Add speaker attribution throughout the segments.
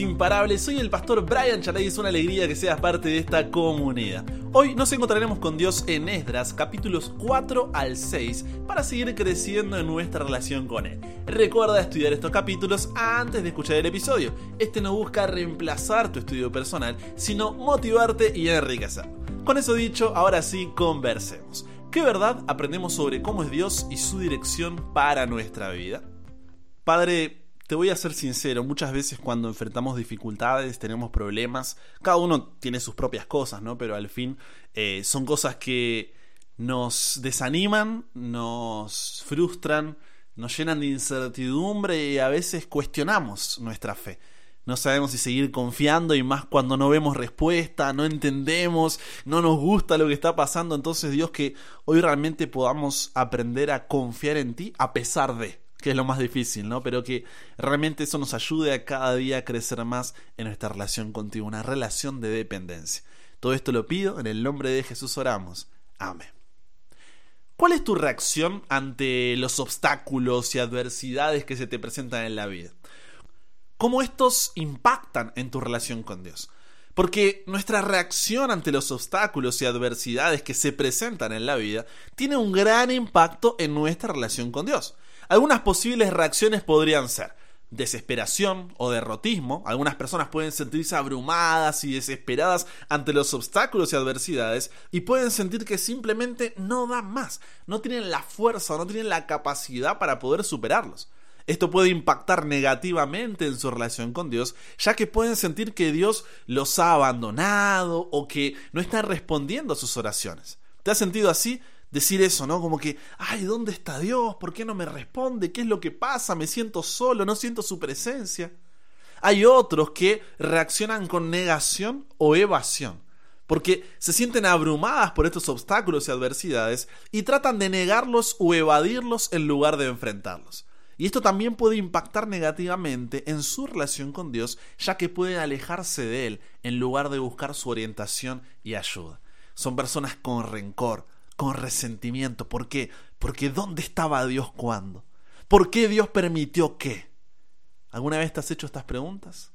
Speaker 1: imparables, soy el pastor Brian Charay y es una alegría que seas parte de esta comunidad. Hoy nos encontraremos con Dios en Esdras, capítulos 4 al 6, para seguir creciendo en nuestra relación con Él. Recuerda estudiar estos capítulos antes de escuchar el episodio. Este no busca reemplazar tu estudio personal, sino motivarte y enriquecer. Con eso dicho, ahora sí, conversemos. ¿Qué verdad aprendemos sobre cómo es Dios y su dirección para nuestra vida? Padre, te voy a ser sincero, muchas veces cuando enfrentamos dificultades, tenemos problemas, cada uno tiene sus propias cosas, ¿no? Pero al fin eh, son cosas que nos desaniman, nos frustran, nos llenan de incertidumbre y a veces cuestionamos nuestra fe. No sabemos si seguir confiando y más cuando no vemos respuesta, no entendemos, no nos gusta lo que está pasando. Entonces Dios que hoy realmente podamos aprender a confiar en ti a pesar de que es lo más difícil, ¿no? Pero que realmente eso nos ayude a cada día a crecer más en nuestra relación contigo, una relación de dependencia. Todo esto lo pido, en el nombre de Jesús oramos. Amén. ¿Cuál es tu reacción ante los obstáculos y adversidades que se te presentan en la vida? ¿Cómo estos impactan en tu relación con Dios? Porque nuestra reacción ante los obstáculos y adversidades que se presentan en la vida tiene un gran impacto en nuestra relación con Dios. Algunas posibles reacciones podrían ser desesperación o derrotismo. Algunas personas pueden sentirse abrumadas y desesperadas ante los obstáculos y adversidades y pueden sentir que simplemente no dan más, no tienen la fuerza o no tienen la capacidad para poder superarlos. Esto puede impactar negativamente en su relación con Dios, ya que pueden sentir que Dios los ha abandonado o que no están respondiendo a sus oraciones. ¿Te has sentido así? Decir eso, ¿no? Como que, ay, ¿dónde está Dios? ¿Por qué no me responde? ¿Qué es lo que pasa? Me siento solo, no siento su presencia. Hay otros que reaccionan con negación o evasión, porque se sienten abrumadas por estos obstáculos y adversidades y tratan de negarlos o evadirlos en lugar de enfrentarlos. Y esto también puede impactar negativamente en su relación con Dios, ya que pueden alejarse de Él en lugar de buscar su orientación y ayuda. Son personas con rencor, con resentimiento. ¿Por qué? Porque ¿dónde estaba Dios cuando? ¿Por qué Dios permitió qué? ¿Alguna vez te has hecho estas preguntas?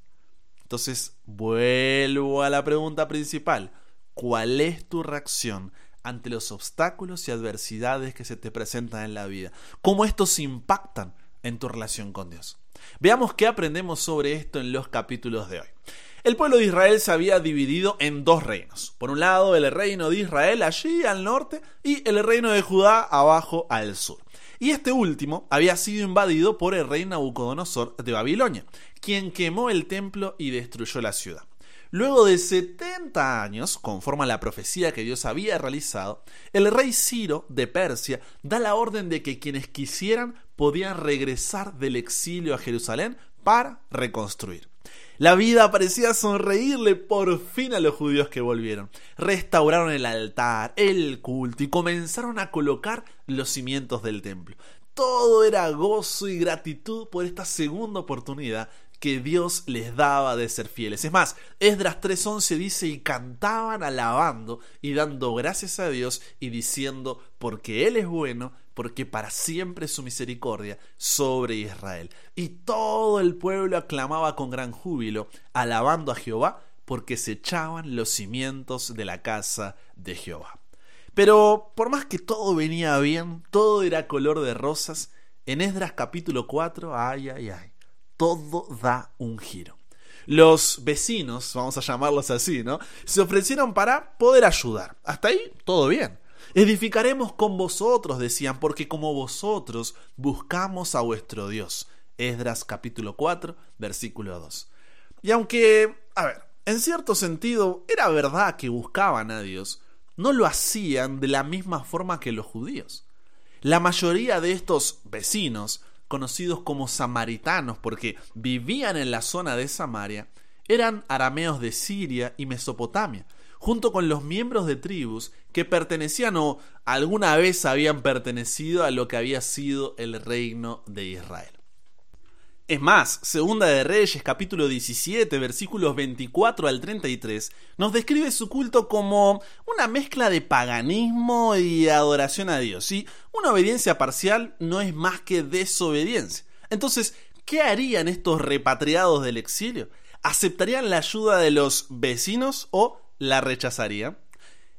Speaker 1: Entonces, vuelvo a la pregunta principal. ¿Cuál es tu reacción ante los obstáculos y adversidades que se te presentan en la vida? ¿Cómo estos impactan en tu relación con Dios? Veamos qué aprendemos sobre esto en los capítulos de hoy. El pueblo de Israel se había dividido en dos reinos. Por un lado, el reino de Israel allí al norte y el reino de Judá abajo al sur. Y este último había sido invadido por el rey Nabucodonosor de Babilonia, quien quemó el templo y destruyó la ciudad. Luego de 70 años, conforme a la profecía que Dios había realizado, el rey Ciro de Persia da la orden de que quienes quisieran podían regresar del exilio a Jerusalén para reconstruir. La vida parecía sonreírle por fin a los judíos que volvieron. Restauraron el altar, el culto y comenzaron a colocar los cimientos del templo. Todo era gozo y gratitud por esta segunda oportunidad que Dios les daba de ser fieles. Es más, Esdras 3.11 dice y cantaban alabando y dando gracias a Dios y diciendo porque Él es bueno, porque para siempre su misericordia sobre Israel. Y todo el pueblo aclamaba con gran júbilo, alabando a Jehová, porque se echaban los cimientos de la casa de Jehová. Pero por más que todo venía bien, todo era color de rosas, en Esdras capítulo 4, ay, ay, ay, todo da un giro. Los vecinos, vamos a llamarlos así, ¿no? Se ofrecieron para poder ayudar. Hasta ahí, todo bien. Edificaremos con vosotros, decían, porque como vosotros buscamos a vuestro Dios. Esdras capítulo 4, versículo 2. Y aunque, a ver, en cierto sentido era verdad que buscaban a Dios, no lo hacían de la misma forma que los judíos. La mayoría de estos vecinos, conocidos como samaritanos porque vivían en la zona de Samaria, eran arameos de Siria y Mesopotamia, junto con los miembros de tribus que pertenecían o alguna vez habían pertenecido a lo que había sido el reino de Israel. Es más, Segunda de Reyes capítulo 17 versículos 24 al 33 nos describe su culto como una mezcla de paganismo y adoración a Dios. Y una obediencia parcial no es más que desobediencia. Entonces, ¿qué harían estos repatriados del exilio? ¿Aceptarían la ayuda de los vecinos o la rechazarían?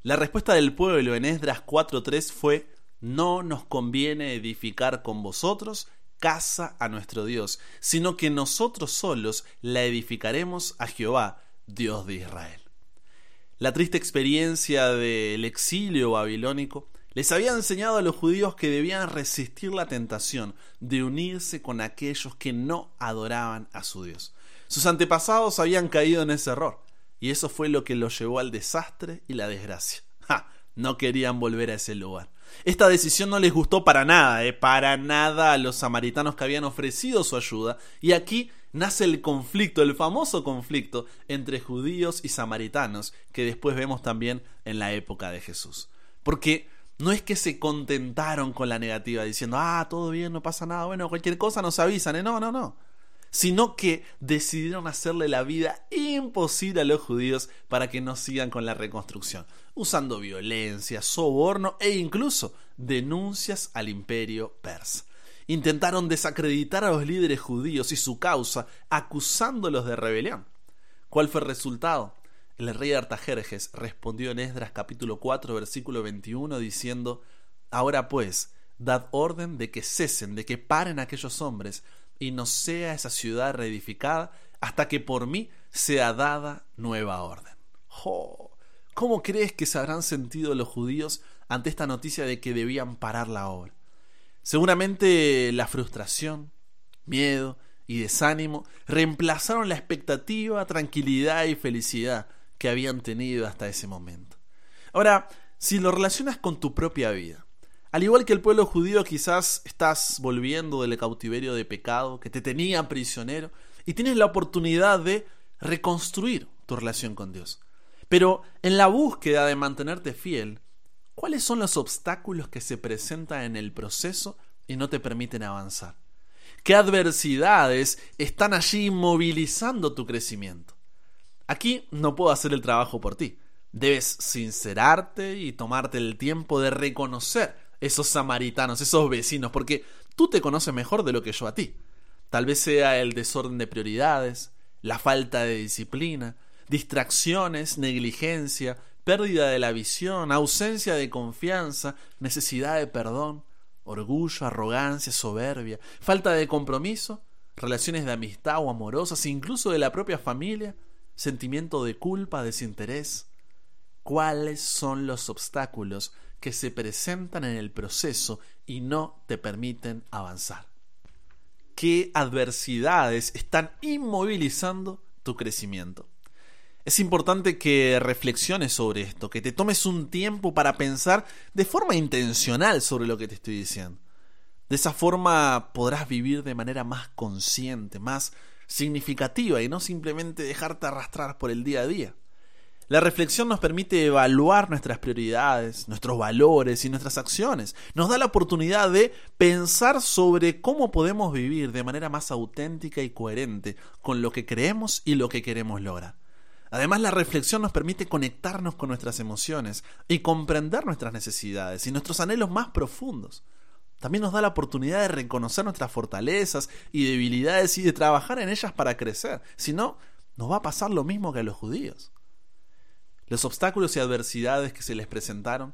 Speaker 1: La respuesta del pueblo en Esdras 4.3 fue, no nos conviene edificar con vosotros casa a nuestro Dios, sino que nosotros solos la edificaremos a Jehová, Dios de Israel. La triste experiencia del exilio babilónico les había enseñado a los judíos que debían resistir la tentación de unirse con aquellos que no adoraban a su Dios. Sus antepasados habían caído en ese error, y eso fue lo que los llevó al desastre y la desgracia. No querían volver a ese lugar. Esta decisión no les gustó para nada, eh, para nada a los samaritanos que habían ofrecido su ayuda, y aquí nace el conflicto, el famoso conflicto entre judíos y samaritanos, que después vemos también en la época de Jesús. Porque no es que se contentaron con la negativa diciendo, ah, todo bien, no pasa nada, bueno, cualquier cosa nos avisan, ¿eh? no, no, no. Sino que decidieron hacerle la vida imposible a los judíos para que no sigan con la reconstrucción, usando violencia, soborno e incluso denuncias al imperio persa intentaron desacreditar a los líderes judíos y su causa, acusándolos de rebelión. ¿Cuál fue el resultado? El rey Artajerjes respondió en Esdras capítulo 4 versículo 21 diciendo, Ahora pues, dad orden de que cesen, de que paren aquellos hombres, y no sea esa ciudad reedificada hasta que por mí sea dada nueva orden. ¿Cómo crees que se habrán sentido los judíos ante esta noticia de que debían parar la obra? Seguramente la frustración, miedo y desánimo reemplazaron la expectativa, tranquilidad y felicidad que habían tenido hasta ese momento. Ahora, si lo relacionas con tu propia vida, al igual que el pueblo judío quizás estás volviendo del cautiverio de pecado que te tenía prisionero y tienes la oportunidad de reconstruir tu relación con Dios. Pero en la búsqueda de mantenerte fiel, ¿Cuáles son los obstáculos que se presentan en el proceso y no te permiten avanzar? ¿Qué adversidades están allí movilizando tu crecimiento? Aquí no puedo hacer el trabajo por ti. Debes sincerarte y tomarte el tiempo de reconocer esos samaritanos, esos vecinos, porque tú te conoces mejor de lo que yo a ti. Tal vez sea el desorden de prioridades, la falta de disciplina, distracciones, negligencia, pérdida de la visión, ausencia de confianza, necesidad de perdón, orgullo, arrogancia, soberbia, falta de compromiso, relaciones de amistad o amorosas, incluso de la propia familia, sentimiento de culpa, desinterés. ¿Cuáles son los obstáculos que se presentan en el proceso y no te permiten avanzar? ¿Qué adversidades están inmovilizando tu crecimiento? Es importante que reflexiones sobre esto, que te tomes un tiempo para pensar de forma intencional sobre lo que te estoy diciendo. De esa forma podrás vivir de manera más consciente, más significativa y no simplemente dejarte arrastrar por el día a día. La reflexión nos permite evaluar nuestras prioridades, nuestros valores y nuestras acciones. Nos da la oportunidad de pensar sobre cómo podemos vivir de manera más auténtica y coherente con lo que creemos y lo que queremos lograr. Además, la reflexión nos permite conectarnos con nuestras emociones y comprender nuestras necesidades y nuestros anhelos más profundos. También nos da la oportunidad de reconocer nuestras fortalezas y debilidades y de trabajar en ellas para crecer. Si no, nos va a pasar lo mismo que a los judíos. Los obstáculos y adversidades que se les presentaron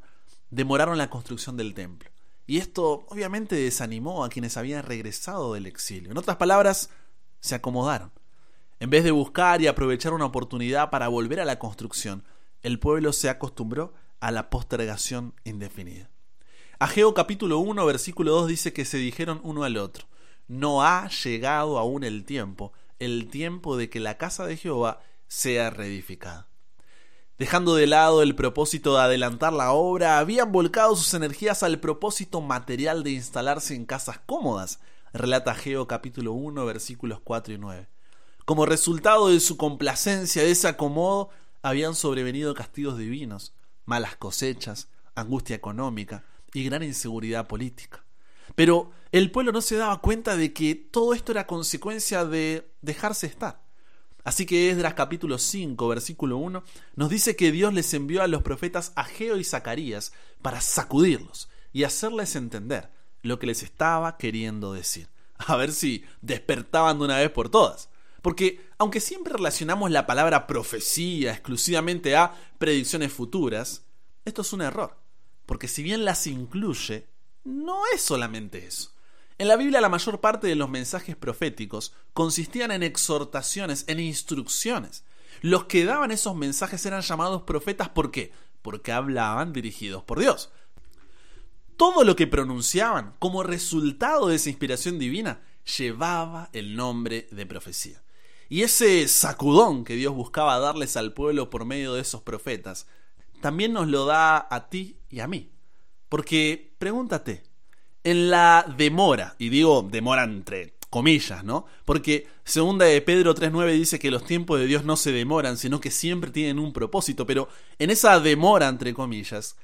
Speaker 1: demoraron la construcción del templo. Y esto obviamente desanimó a quienes habían regresado del exilio. En otras palabras, se acomodaron. En vez de buscar y aprovechar una oportunidad para volver a la construcción, el pueblo se acostumbró a la postergación indefinida. Ageo capítulo 1 versículo 2 dice que se dijeron uno al otro, no ha llegado aún el tiempo, el tiempo de que la casa de Jehová sea reedificada. Dejando de lado el propósito de adelantar la obra, habían volcado sus energías al propósito material de instalarse en casas cómodas, relata Ageo capítulo 1 versículos 4 y 9. Como resultado de su complacencia, de ese acomodo, habían sobrevenido castigos divinos, malas cosechas, angustia económica y gran inseguridad política. Pero el pueblo no se daba cuenta de que todo esto era consecuencia de dejarse estar. Así que Esdras capítulo 5, versículo 1, nos dice que Dios les envió a los profetas Ageo y Zacarías para sacudirlos y hacerles entender lo que les estaba queriendo decir. A ver si despertaban de una vez por todas. Porque aunque siempre relacionamos la palabra profecía exclusivamente a predicciones futuras, esto es un error. Porque si bien las incluye, no es solamente eso. En la Biblia la mayor parte de los mensajes proféticos consistían en exhortaciones, en instrucciones. Los que daban esos mensajes eran llamados profetas ¿por qué? Porque hablaban dirigidos por Dios. Todo lo que pronunciaban como resultado de esa inspiración divina llevaba el nombre de profecía. Y ese sacudón que Dios buscaba darles al pueblo por medio de esos profetas, también nos lo da a ti y a mí. Porque pregúntate, en la demora, y digo demora entre comillas, ¿no? Porque segunda de Pedro 3.9 dice que los tiempos de Dios no se demoran, sino que siempre tienen un propósito, pero en esa demora entre comillas,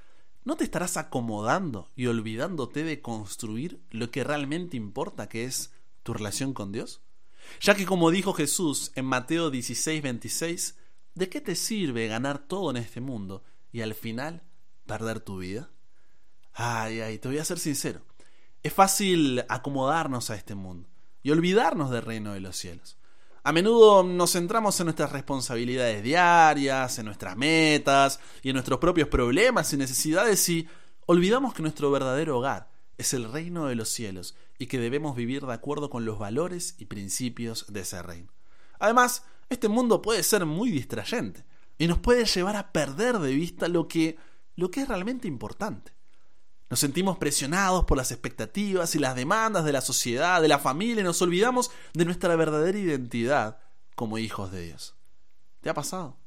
Speaker 1: ¿no te estarás acomodando y olvidándote de construir lo que realmente importa, que es tu relación con Dios? Ya que como dijo Jesús en Mateo 16.26, ¿de qué te sirve ganar todo en este mundo y al final perder tu vida? Ay, ay, te voy a ser sincero. Es fácil acomodarnos a este mundo y olvidarnos del reino de los cielos. A menudo nos centramos en nuestras responsabilidades diarias, en nuestras metas y en nuestros propios problemas y necesidades y olvidamos que nuestro verdadero hogar es el reino de los cielos y que debemos vivir de acuerdo con los valores y principios de ese reino. Además, este mundo puede ser muy distrayente y nos puede llevar a perder de vista lo que, lo que es realmente importante. Nos sentimos presionados por las expectativas y las demandas de la sociedad, de la familia, y nos olvidamos de nuestra verdadera identidad como hijos de Dios. ¿Te ha pasado?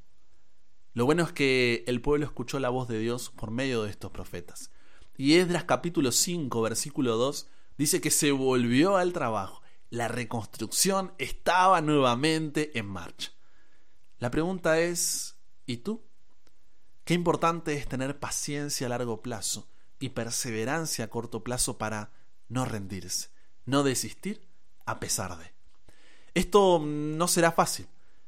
Speaker 1: Lo bueno es que el pueblo escuchó la voz de Dios por medio de estos profetas. Y Esdras capítulo 5, versículo 2, dice que se volvió al trabajo. La reconstrucción estaba nuevamente en marcha. La pregunta es, ¿y tú? Qué importante es tener paciencia a largo plazo y perseverancia a corto plazo para no rendirse, no desistir a pesar de. Esto no será fácil.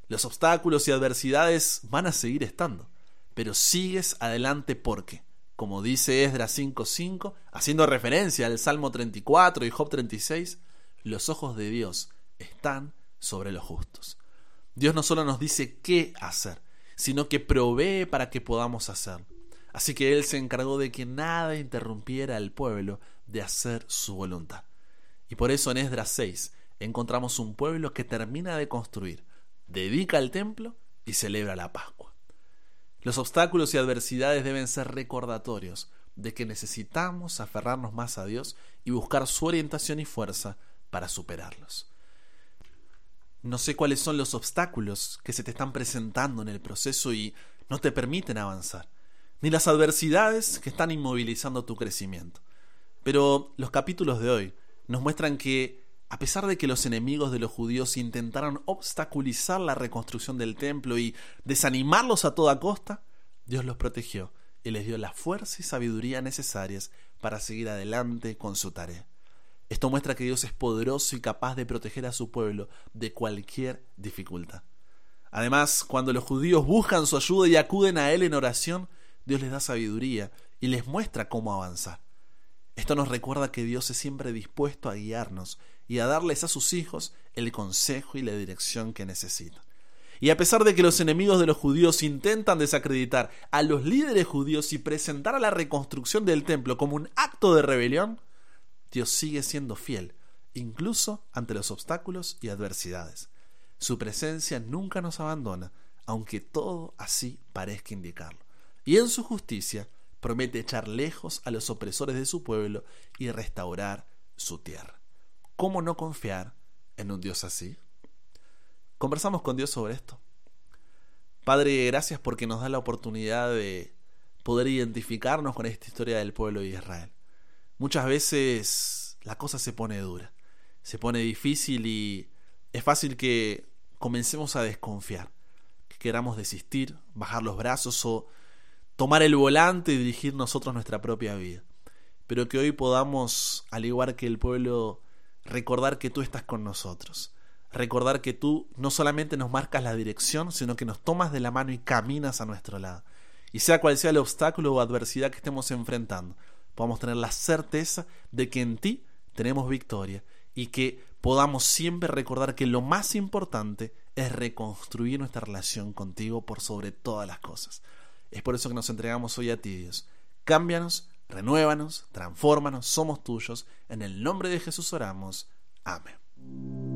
Speaker 1: Los obstáculos y adversidades van a seguir estando, pero sigues adelante porque, como dice Esdras 5.5, haciendo referencia al Salmo 34 y Job 36, los ojos de Dios están sobre los justos. Dios no solo nos dice qué hacer, sino que provee para que podamos hacerlo. Así que él se encargó de que nada interrumpiera al pueblo de hacer su voluntad. Y por eso en Esdras 6 encontramos un pueblo que termina de construir, dedica el templo y celebra la Pascua. Los obstáculos y adversidades deben ser recordatorios de que necesitamos aferrarnos más a Dios y buscar su orientación y fuerza para superarlos. No sé cuáles son los obstáculos que se te están presentando en el proceso y no te permiten avanzar ni las adversidades que están inmovilizando tu crecimiento. Pero los capítulos de hoy nos muestran que, a pesar de que los enemigos de los judíos intentaron obstaculizar la reconstrucción del templo y desanimarlos a toda costa, Dios los protegió y les dio la fuerza y sabiduría necesarias para seguir adelante con su tarea. Esto muestra que Dios es poderoso y capaz de proteger a su pueblo de cualquier dificultad. Además, cuando los judíos buscan su ayuda y acuden a Él en oración, Dios les da sabiduría y les muestra cómo avanzar. Esto nos recuerda que Dios es siempre dispuesto a guiarnos y a darles a sus hijos el consejo y la dirección que necesitan. Y a pesar de que los enemigos de los judíos intentan desacreditar a los líderes judíos y presentar a la reconstrucción del templo como un acto de rebelión, Dios sigue siendo fiel, incluso ante los obstáculos y adversidades. Su presencia nunca nos abandona, aunque todo así parezca indicarlo y en su justicia promete echar lejos a los opresores de su pueblo y restaurar su tierra. ¿Cómo no confiar en un Dios así? Conversamos con Dios sobre esto. Padre, gracias porque nos da la oportunidad de poder identificarnos con esta historia del pueblo de Israel. Muchas veces la cosa se pone dura, se pone difícil y es fácil que comencemos a desconfiar, que queramos desistir, bajar los brazos o tomar el volante y dirigir nosotros nuestra propia vida. Pero que hoy podamos, al igual que el pueblo, recordar que tú estás con nosotros. Recordar que tú no solamente nos marcas la dirección, sino que nos tomas de la mano y caminas a nuestro lado. Y sea cual sea el obstáculo o adversidad que estemos enfrentando, podamos tener la certeza de que en ti tenemos victoria y que podamos siempre recordar que lo más importante es reconstruir nuestra relación contigo por sobre todas las cosas. Es por eso que nos entregamos hoy a ti, Dios. Cámbianos, renuévanos, transfórmanos, somos tuyos. En el nombre de Jesús oramos. Amén.